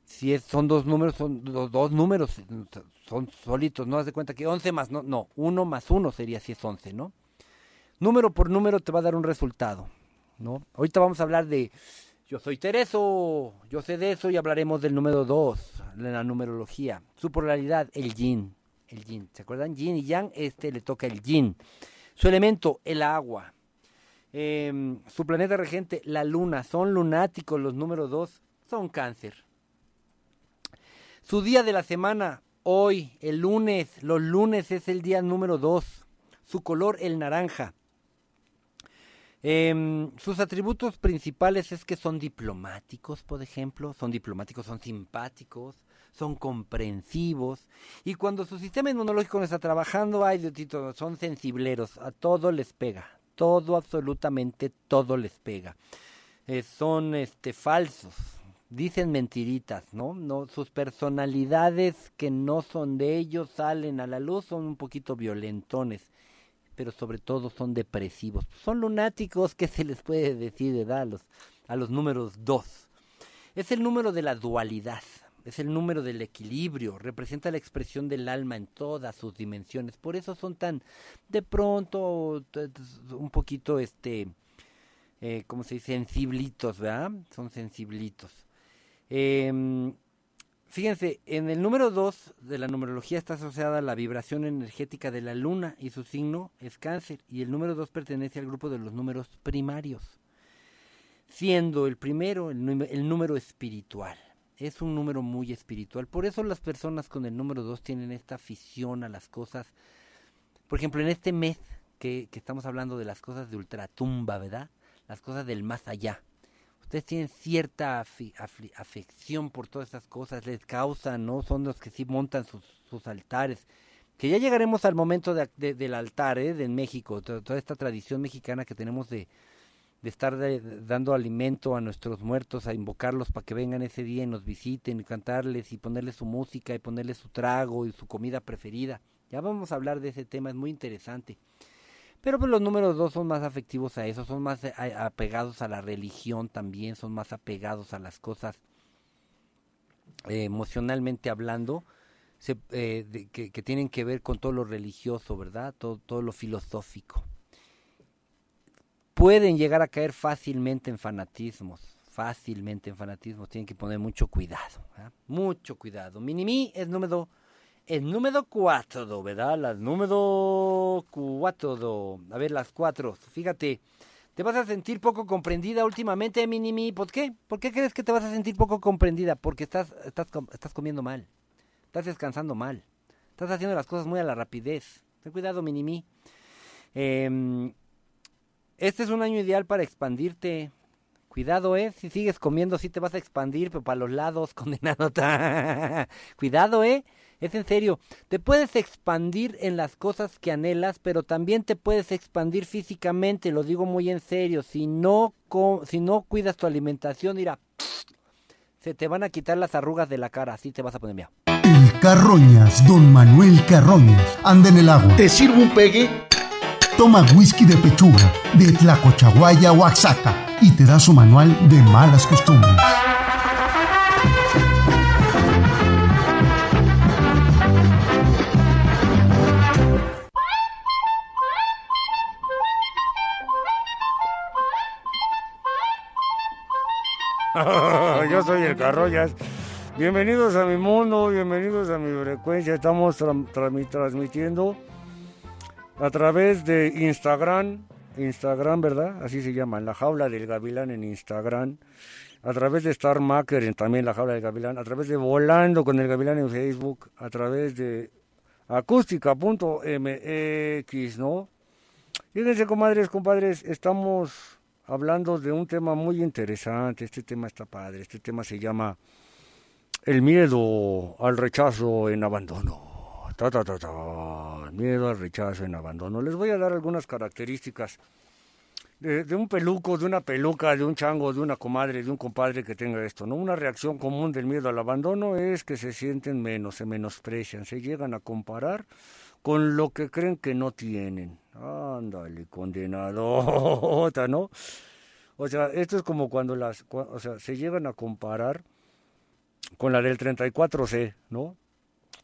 si es, son dos números, son dos números, son solitos, no haz de cuenta que 11 más, no, no, 1 más 1 sería si es 11, ¿no? Número por número te va a dar un resultado, ¿no? Ahorita vamos a hablar de, yo soy Tereso, yo sé de eso y hablaremos del número 2, de la numerología, su polaridad, el yin, el yin, ¿se acuerdan? Yin y yang, este le toca el yin, su elemento, el agua, eh, su planeta regente, la luna, son lunáticos los números 2, son cáncer. Su día de la semana, hoy, el lunes, los lunes es el día número 2. Su color, el naranja. Em, sus atributos principales es que son diplomáticos, por ejemplo, son diplomáticos, son simpáticos, son comprensivos y cuando su sistema inmunológico no está trabajando, ay Diosito, son sensibleros, a todo les pega, todo, absolutamente todo les pega. Eh, son este falsos, dicen mentiritas, ¿no? No, sus personalidades que no son de ellos salen a la luz, son un poquito violentones, pero sobre todo son depresivos. Son lunáticos, ¿qué se les puede decir de a los, a los números dos? Es el número de la dualidad, es el número del equilibrio, representa la expresión del alma en todas sus dimensiones. Por eso son tan, de pronto, un poquito, este, eh, ¿cómo se dice? Sensiblitos, ¿verdad? Son sensiblitos. Em, fíjense, en el número 2 de la numerología está asociada la vibración energética de la luna y su signo es cáncer. Y el número 2 pertenece al grupo de los números primarios, siendo el primero el, número- el número espiritual. Es un número muy espiritual. Por eso las personas con el número 2 tienen esta afición a las cosas. Por ejemplo, en este mes que, que estamos hablando de las cosas de ultratumba, ¿verdad? Las cosas del más allá ustedes tienen cierta afi- afección por todas esas cosas, les causan, ¿no? Son los que sí montan sus, altares. Que ya llegaremos al momento de- de- del altar, ¿eh? De México, to- toda esta tradición mexicana que tenemos de, de estar de- dando alimento a nuestros muertos, a invocarlos para que vengan ese día y nos visiten, y cantarles y ponerles su música y ponerles su trago y su comida preferida. Ya vamos a hablar de ese tema, es muy interesante. Pero pues los números dos son más afectivos a eso, son más eh, apegados a la religión también, son más apegados a las cosas eh, emocionalmente hablando, eh, que, tienen que ver con todo lo religioso, ¿verdad? Todo, todo lo filosófico. Pueden llegar a caer fácilmente en fanatismos, fácilmente en fanatismos, tienen que poner mucho cuidado, mucho cuidado. Minimi es número el número 4, ¿verdad? Las número 4. A ver, las 4. Fíjate, te vas a sentir poco comprendida últimamente, Minimi. ¿Por qué? ¿Por qué crees que te vas a sentir poco comprendida? Porque estás, estás, estás comiendo mal. Estás descansando mal. Estás haciendo las cosas muy a la rapidez. Ten cuidado, Minimi. Em, este es un año ideal para expandirte. Cuidado, eh. Si sigues comiendo, sí te vas a expandir, pero para los lados, condenado. Cuidado, eh. Es en serio. Te puedes expandir en las cosas que anhelas, pero también te puedes expandir físicamente. Lo digo muy en serio. Si no, si no cuidas tu alimentación, mira, se te van a quitar las arrugas de la cara. Así te vas a poner mira. El Carroñas, don Manuel Carroñas, anda en el agua. ¿Te sirvo un pegue? Toma whisky de pechuga, de Tlacochahuaya, Oaxaca, y te da su manual de malas costumbres. Soy el Carroñas. Bienvenidos a mi mundo, bienvenidos a mi frecuencia. Estamos tra- tra- transmitiendo a través de Instagram, Instagram, ¿verdad? Así se llama, la jaula del gavilán en Instagram. A través de Star Maker, en también la jaula del gavilán. A través de Volando con el gavilán en Facebook. A través de acústica.mx, ¿no? Fíjense, comadres, compadres, estamos hablando de un tema muy interesante. Este tema está padre. Este tema se llama el miedo al rechazo en abandono. Ta, ta, ta, ta. Miedo al rechazo en abandono. Les voy a dar algunas características de, de un peluco, de una peluca, de un chango, de una comadre, de un compadre que tenga esto. ¿no? Una reacción común del miedo al abandono es que se sienten menos, se menosprecian, se llegan a comparar con lo que creen que no tienen. Ándale, condenado, ¿no? O sea, esto es como cuando las, o sea, se llegan a comparar con la del 34C, ¿no?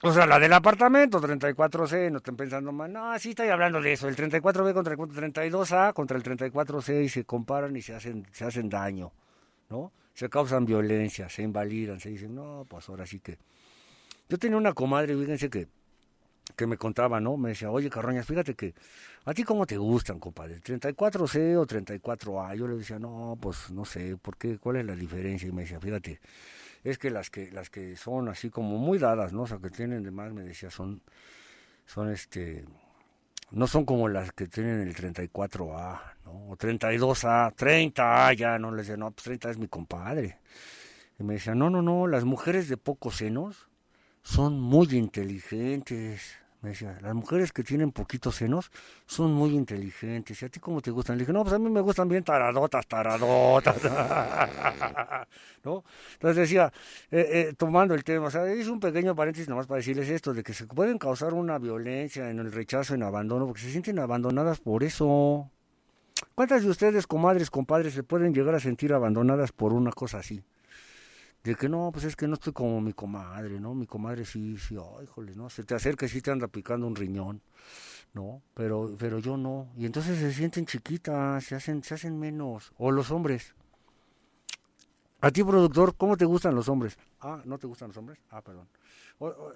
O sea, la del apartamento 34C, no estén pensando mal, no, sí estoy hablando de eso, el 34B contra el 32A contra el 34C y se comparan y se hacen, se hacen daño, ¿no? Se causan violencia, se invalidan, se dicen, no, pues ahora sí que... Yo tenía una comadre, fíjense que, que me contaba, ¿no? Me decía, oye, Carroñas, fíjate que, ¿a ti cómo te gustan, compadre? ¿34C o 34A? Yo le decía, no, pues no sé, ¿por qué? ¿Cuál es la diferencia? Y me decía, fíjate, es que las que las que son así como muy dadas, ¿no? O sea, que tienen de más, me decía, son, son este, no son como las que tienen el 34A, ¿no? O 32A, 30A, ya, no les decía, no, pues 30 es mi compadre. Y me decía, no, no, no, las mujeres de pocos senos son muy inteligentes. Me decía, las mujeres que tienen poquitos senos son muy inteligentes. ¿Y a ti cómo te gustan? Le dije, no, pues a mí me gustan bien taradotas, taradotas. ¿No? Entonces decía, eh, eh, tomando el tema, o sea, hice un pequeño paréntesis nomás para decirles esto, de que se pueden causar una violencia en el rechazo, en abandono, porque se sienten abandonadas por eso. ¿Cuántas de ustedes, comadres, compadres, se pueden llegar a sentir abandonadas por una cosa así? De que no, pues es que no estoy como mi comadre, ¿no? Mi comadre sí, sí, ay, híjole, ¿no? Se te acerca y sí te anda picando un riñón, ¿no? Pero, pero yo no. Y entonces se sienten chiquitas, se hacen, se hacen menos. O los hombres. A ti, productor, ¿cómo te gustan los hombres? Ah, ¿no te gustan los hombres? Ah, perdón.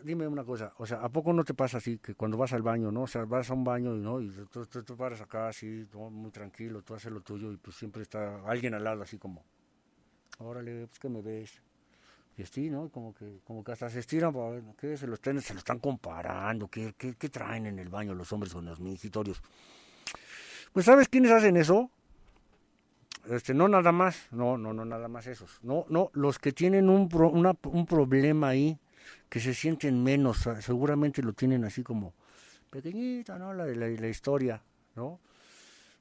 Dime una cosa, o sea, ¿a poco no te pasa así que cuando vas al baño, no? O sea, vas a un baño y no, y tú, tú, tú paras acá así, muy tranquilo, tú haces lo tuyo y pues siempre está alguien al lado así como, órale, pues que me ves. Y así, ¿no? Como que, como que hasta se estiran para ver, ¿qué? Se lo están, se lo están comparando, ¿qué, qué, qué traen en el baño los hombres con los mingitorios? Pues ¿sabes quiénes hacen eso? Este, no nada más, no, no, no nada más esos. No, no, los que tienen un, pro- una- un problema ahí, que se sienten menos, seguramente lo tienen así como pequeñita, ¿no? La, la, la historia, ¿no?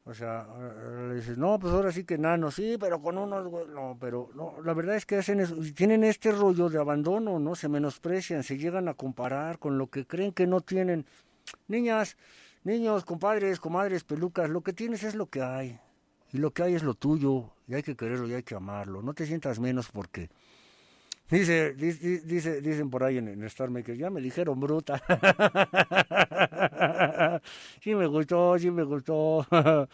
O sea, ah, le dices, no, pues ahora sí que nano, sí, pero con unos, güey", no, pero no, la verdad es que hacen eso, tienen este rollo de abandono, ¿no? Se menosprecian, se llegan a comparar con lo que creen que no tienen. Niñas, niños, compadres, comadres, pelucas, lo que tienes es lo que hay. Y lo que hay es lo tuyo, y hay que quererlo y hay que amarlo. No te sientas menos porque... Dice, di- di- dice, dicen por ahí en, en Star Maker, ya me dijeron bruta. sí me gustó, sí me gustó.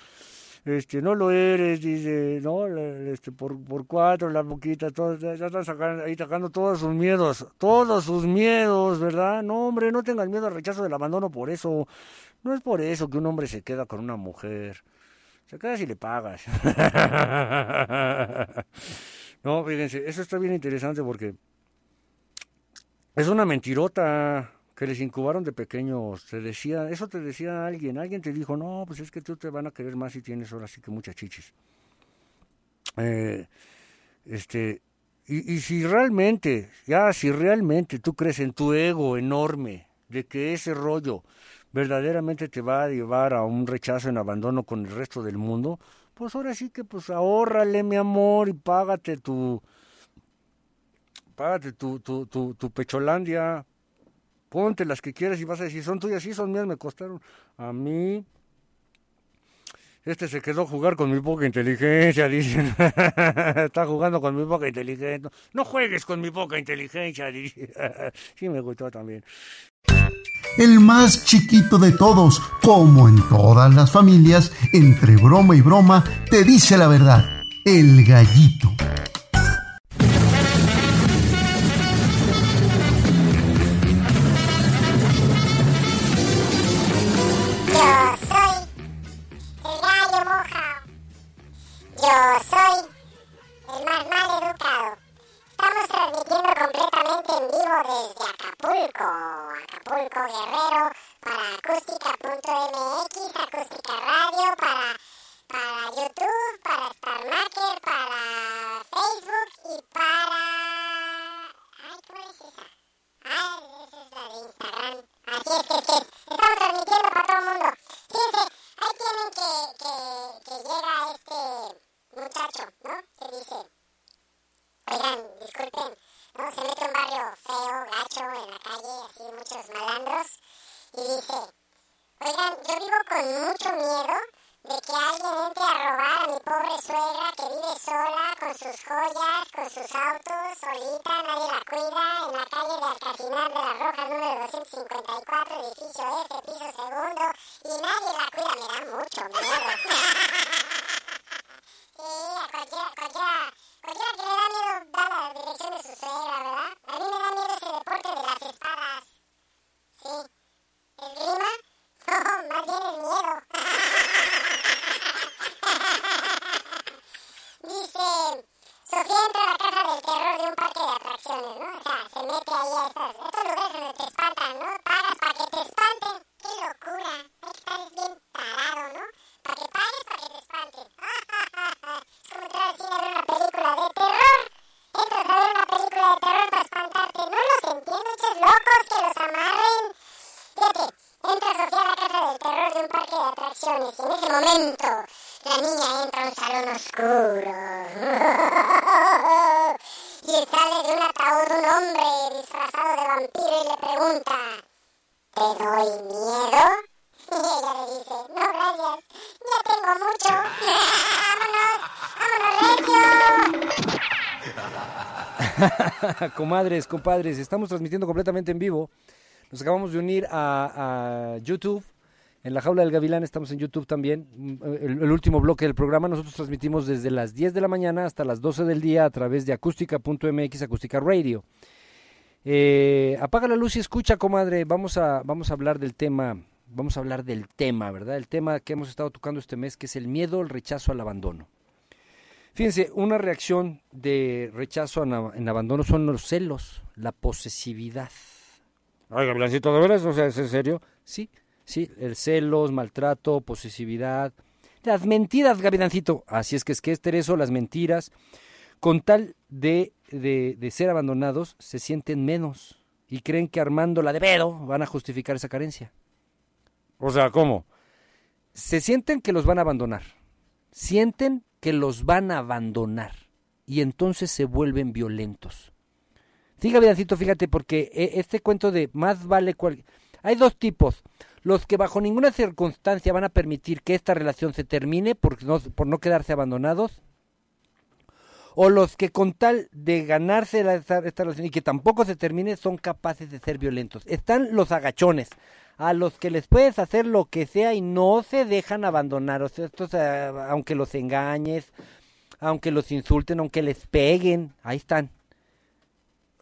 Este, no lo eres, dice, no, este, por, por cuatro, la boquita, todos, ya ya están sacando, ahí sacando todos sus miedos, todos sus miedos, ¿verdad? No, hombre, no tengas miedo al rechazo del abandono por eso. No es por eso que un hombre se queda con una mujer. Se queda si le pagas. no, fíjense, eso está bien interesante porque Es una mentirota que les incubaron de pequeños. Te decía, eso te decía alguien. Alguien te dijo, no, pues es que tú te van a querer más si tienes ahora sí que muchas chichis. Eh, este, y, y si realmente, ya si realmente tú crees en tu ego enorme, de que ese rollo verdaderamente te va a llevar a un rechazo en abandono con el resto del mundo, pues ahora sí que pues ahórrale mi amor y págate tu págate tu, tu, tu, tu pecholandia, ponte las que quieras y vas a decir, son tuyas, sí, son mías, me costaron a mí. Este se quedó a jugar con mi poca inteligencia, dicen. Está jugando con mi poca inteligencia. No juegues con mi poca inteligencia, dice. sí, me gustó también. El más chiquito de todos, como en todas las familias, entre broma y broma, te dice la verdad, el gallito. Momento la niña entra a un salón oscuro. y sale de un ataúd un hombre disfrazado de vampiro y le pregunta, ¿te doy miedo? Y ella le dice, no gracias, ya tengo mucho. ¡Vámonos! ¡Vámonos, recio! Comadres, compadres, estamos transmitiendo completamente en vivo. Nos acabamos de unir a YouTube. En la jaula del Gavilán estamos en YouTube también. Mm, El, el último bloque del programa nosotros transmitimos desde las 10 de la mañana hasta las 12 del día a través de acústica.mx, acústica radio. Eh, apaga la luz y escucha, comadre. Vamos a, vamos a hablar del tema, vamos a hablar del tema, ¿verdad? El tema que hemos estado tocando este mes, que es el miedo, el rechazo al abandono. Fíjense, una reacción de rechazo en abandono son los celos, la posesividad. Ay, Gavilancito, ¿de veras? O sea, ¿es en serio? Sí, sí, el celos, maltrato, posesividad, las mentiras, Gavilancito. Así es que es que es Tereso, las mentiras, con tal de, de, de ser abandonados, se sienten menos y creen que armándola de pedo van a justificar esa carencia. O sea, ¿cómo? Se sienten que los van a abandonar, sienten que los van a abandonar y entonces se vuelven violentos. Sí, Gavilancito, fíjate, porque eh, este cuento de más vale cual... Hay dos tipos. Los que bajo ninguna circunstancia van a permitir que esta relación se termine por no, por no quedarse abandonados. O los que con tal de ganarse la- esta, relación y que tampoco se termine son capaces de ser violentos. Están los agachones, a los que les puedes hacer lo que sea y no se dejan abandonar. O sea, estos, aunque los engañes, aunque los insulten, aunque les peguen, ahí están.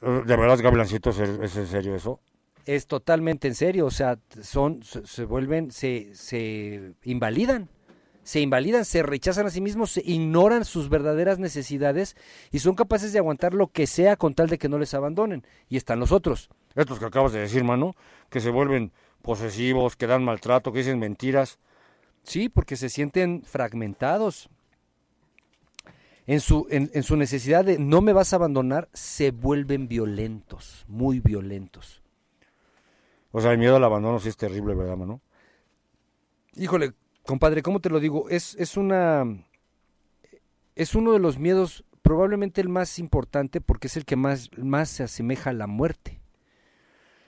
¿De veras, Gavilancito, es, es en serio eso? Es totalmente en serio, o sea, son, se, vuelven, se, se invalidan, se invalidan, se rechazan a sí mismos, se ignoran sus verdaderas necesidades y son capaces de aguantar lo que sea con tal de que no les abandonen. Y están los otros. Estos que acabas de decir, mano, que se vuelven posesivos, que dan maltrato, que dicen mentiras. Sí, porque se sienten fragmentados. En su, en, en su necesidad de no me vas a abandonar, se vuelven violentos, muy violentos. O sea, el miedo al abandono sí es terrible, ¿verdad, mano? Híjole, compadre, ¿cómo te lo digo? Es, es una. Es uno de los miedos, probablemente el más importante, porque es el que más, más se asemeja a la muerte.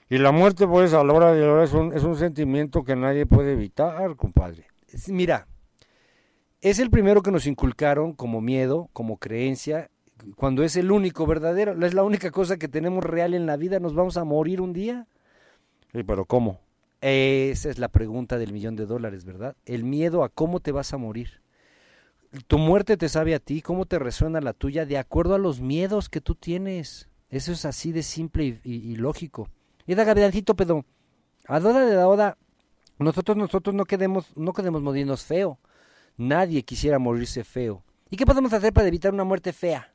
Y la muerte, pues, a la hora de la hora es un, es un sentimiento que nadie puede evitar, compadre. Mira, es el primero que nos inculcaron como miedo, como creencia, cuando es el único verdadero, es la única cosa que tenemos real en la vida, nos vamos a morir un día. Pero ¿cómo? Esa es la pregunta del millón de dólares, ¿verdad? El miedo a cómo te vas a morir. Tu muerte te sabe a ti, cómo te resuena la tuya, de acuerdo a los miedos que tú tienes. Eso es así de simple y, y- y lógico. Y da pero a la de la hora, nosotros, nosotros no queremos, no queremos morirnos feo. Nadie quisiera morirse feo. ¿Y qué podemos hacer para evitar una muerte fea?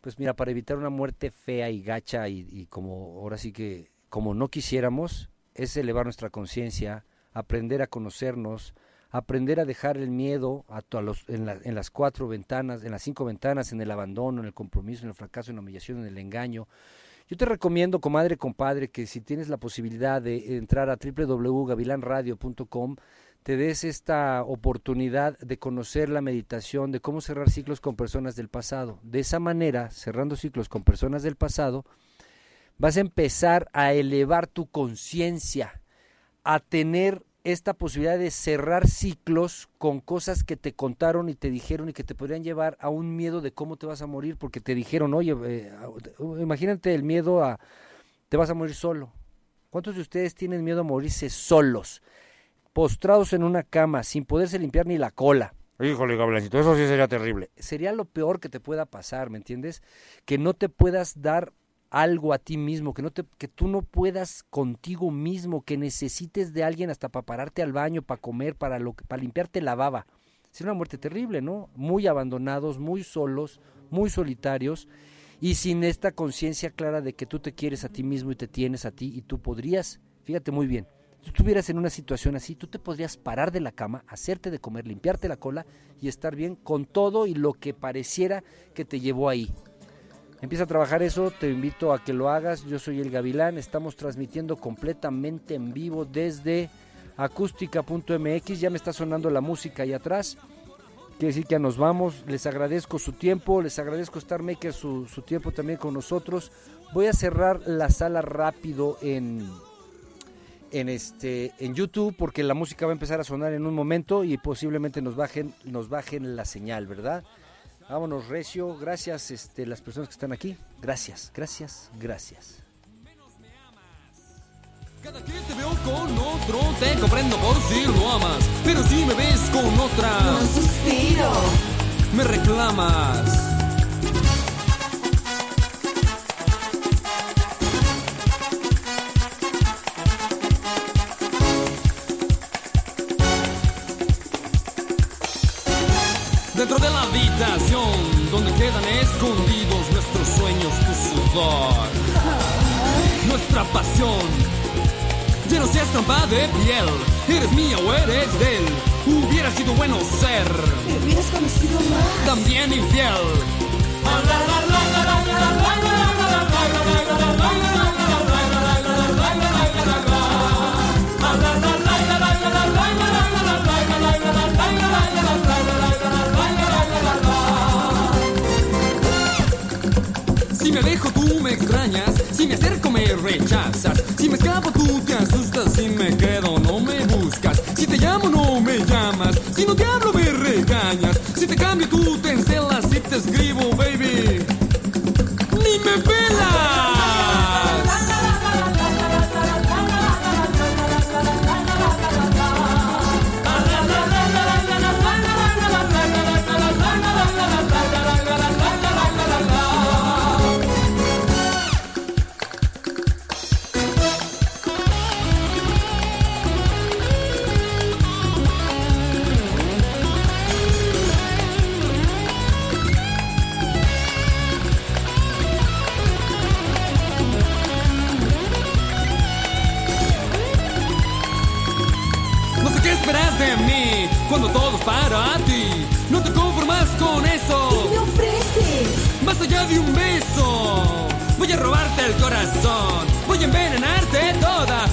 Pues mira, para evitar una muerte fea y gacha y, y como ahora sí que como no quisiéramos, es elevar nuestra conciencia, aprender a conocernos, aprender a dejar el miedo a, los, en, en las cuatro ventanas, en las cinco ventanas, en el abandono, en el compromiso, en el fracaso, en la humillación, en el engaño. Yo te recomiendo, comadre, compadre, que si tienes la posibilidad de entrar a www.gavilanradio.com, te des esta oportunidad de conocer la meditación, de cómo cerrar ciclos con personas del pasado. De esa manera, cerrando ciclos con personas del pasado, vas a empezar a elevar tu conciencia, a tener esta posibilidad de cerrar ciclos con cosas que te contaron y te dijeron y que te podrían llevar a un miedo de cómo te vas a morir, porque te dijeron, oye, eh, imagínate el miedo a, te vas a morir solo. ¿Cuántos de ustedes tienen miedo a morirse solos, postrados en una cama, sin poderse limpiar ni la cola? Híjole, Gabrielcito, eso sí sería terrible. sería lo peor que te pueda pasar, ¿me entiendes? Que no te puedas dar algo a ti mismo, que no te, que tú no puedas contigo mismo, que necesites de alguien hasta para pararte al baño, para comer, para lo para limpiarte la baba. Sería una muerte terrible, ¿no? Muy abandonados, muy solos, muy solitarios y sin esta conciencia clara de que tú te quieres a ti mismo y te tienes a ti y tú podrías, fíjate muy bien, si estuvieras en una situación así, tú te podrías parar de la cama, hacerte de comer, limpiarte la cola y estar bien con todo y lo que pareciera que te llevó ahí. Empieza a trabajar eso, te invito a que lo hagas. Yo soy el Gavilán, estamos transmitiendo completamente en vivo desde acústica.mx. Ya me está sonando la música ahí atrás. Quiere decir que ya nos vamos. Les agradezco su tiempo, les agradezco Star Maker su, su tiempo también con nosotros. Voy a cerrar la sala rápido en, en este en YouTube porque la música va a empezar a sonar en un momento y posiblemente nos bajen nos bajen la señal, ¿verdad? Vámonos recio, gracias este las personas que están aquí. Gracias, gracias, gracias. Cada que te veo con otro, te comprendo por si lo amas. Pero si me ves con otra, Un suspiro. me reclamas. Quedan escondidos nuestros sueños, tu sudor, nuestra pasión. Ya no seas trampa de piel, eres mía o eres de él. Hubiera sido bueno ser Me hubieras conocido más. también infiel. Si me acerco me rechazas, si me escapo tú te asustas, si me quedo no me buscas, si te llamo no me llamas, si no te hablo me regañas, si te cambio tú te encelas, si te escribo para ti. No te conformas con eso. ¿Qué me ofreces? Más allá de un beso, voy a robarte el corazón. Voy a envenenarte toda.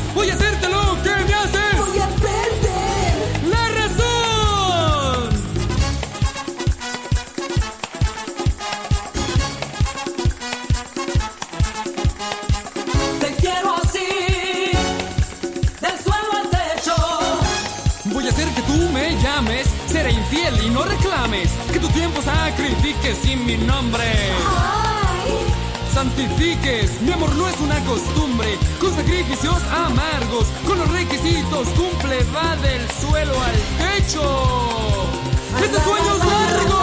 Mi amor no es una costumbre, con sacrificios amargos, con los requisitos cumple, va del suelo al techo. ¡Este sueño es largo!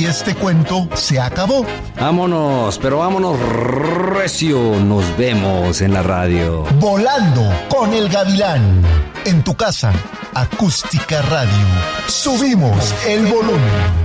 Y este cuento se acabó. Vámonos, pero vámonos recio. Nos vemos en la radio. Volando con el gavilán. En tu casa, acústica radio. Subimos el volumen.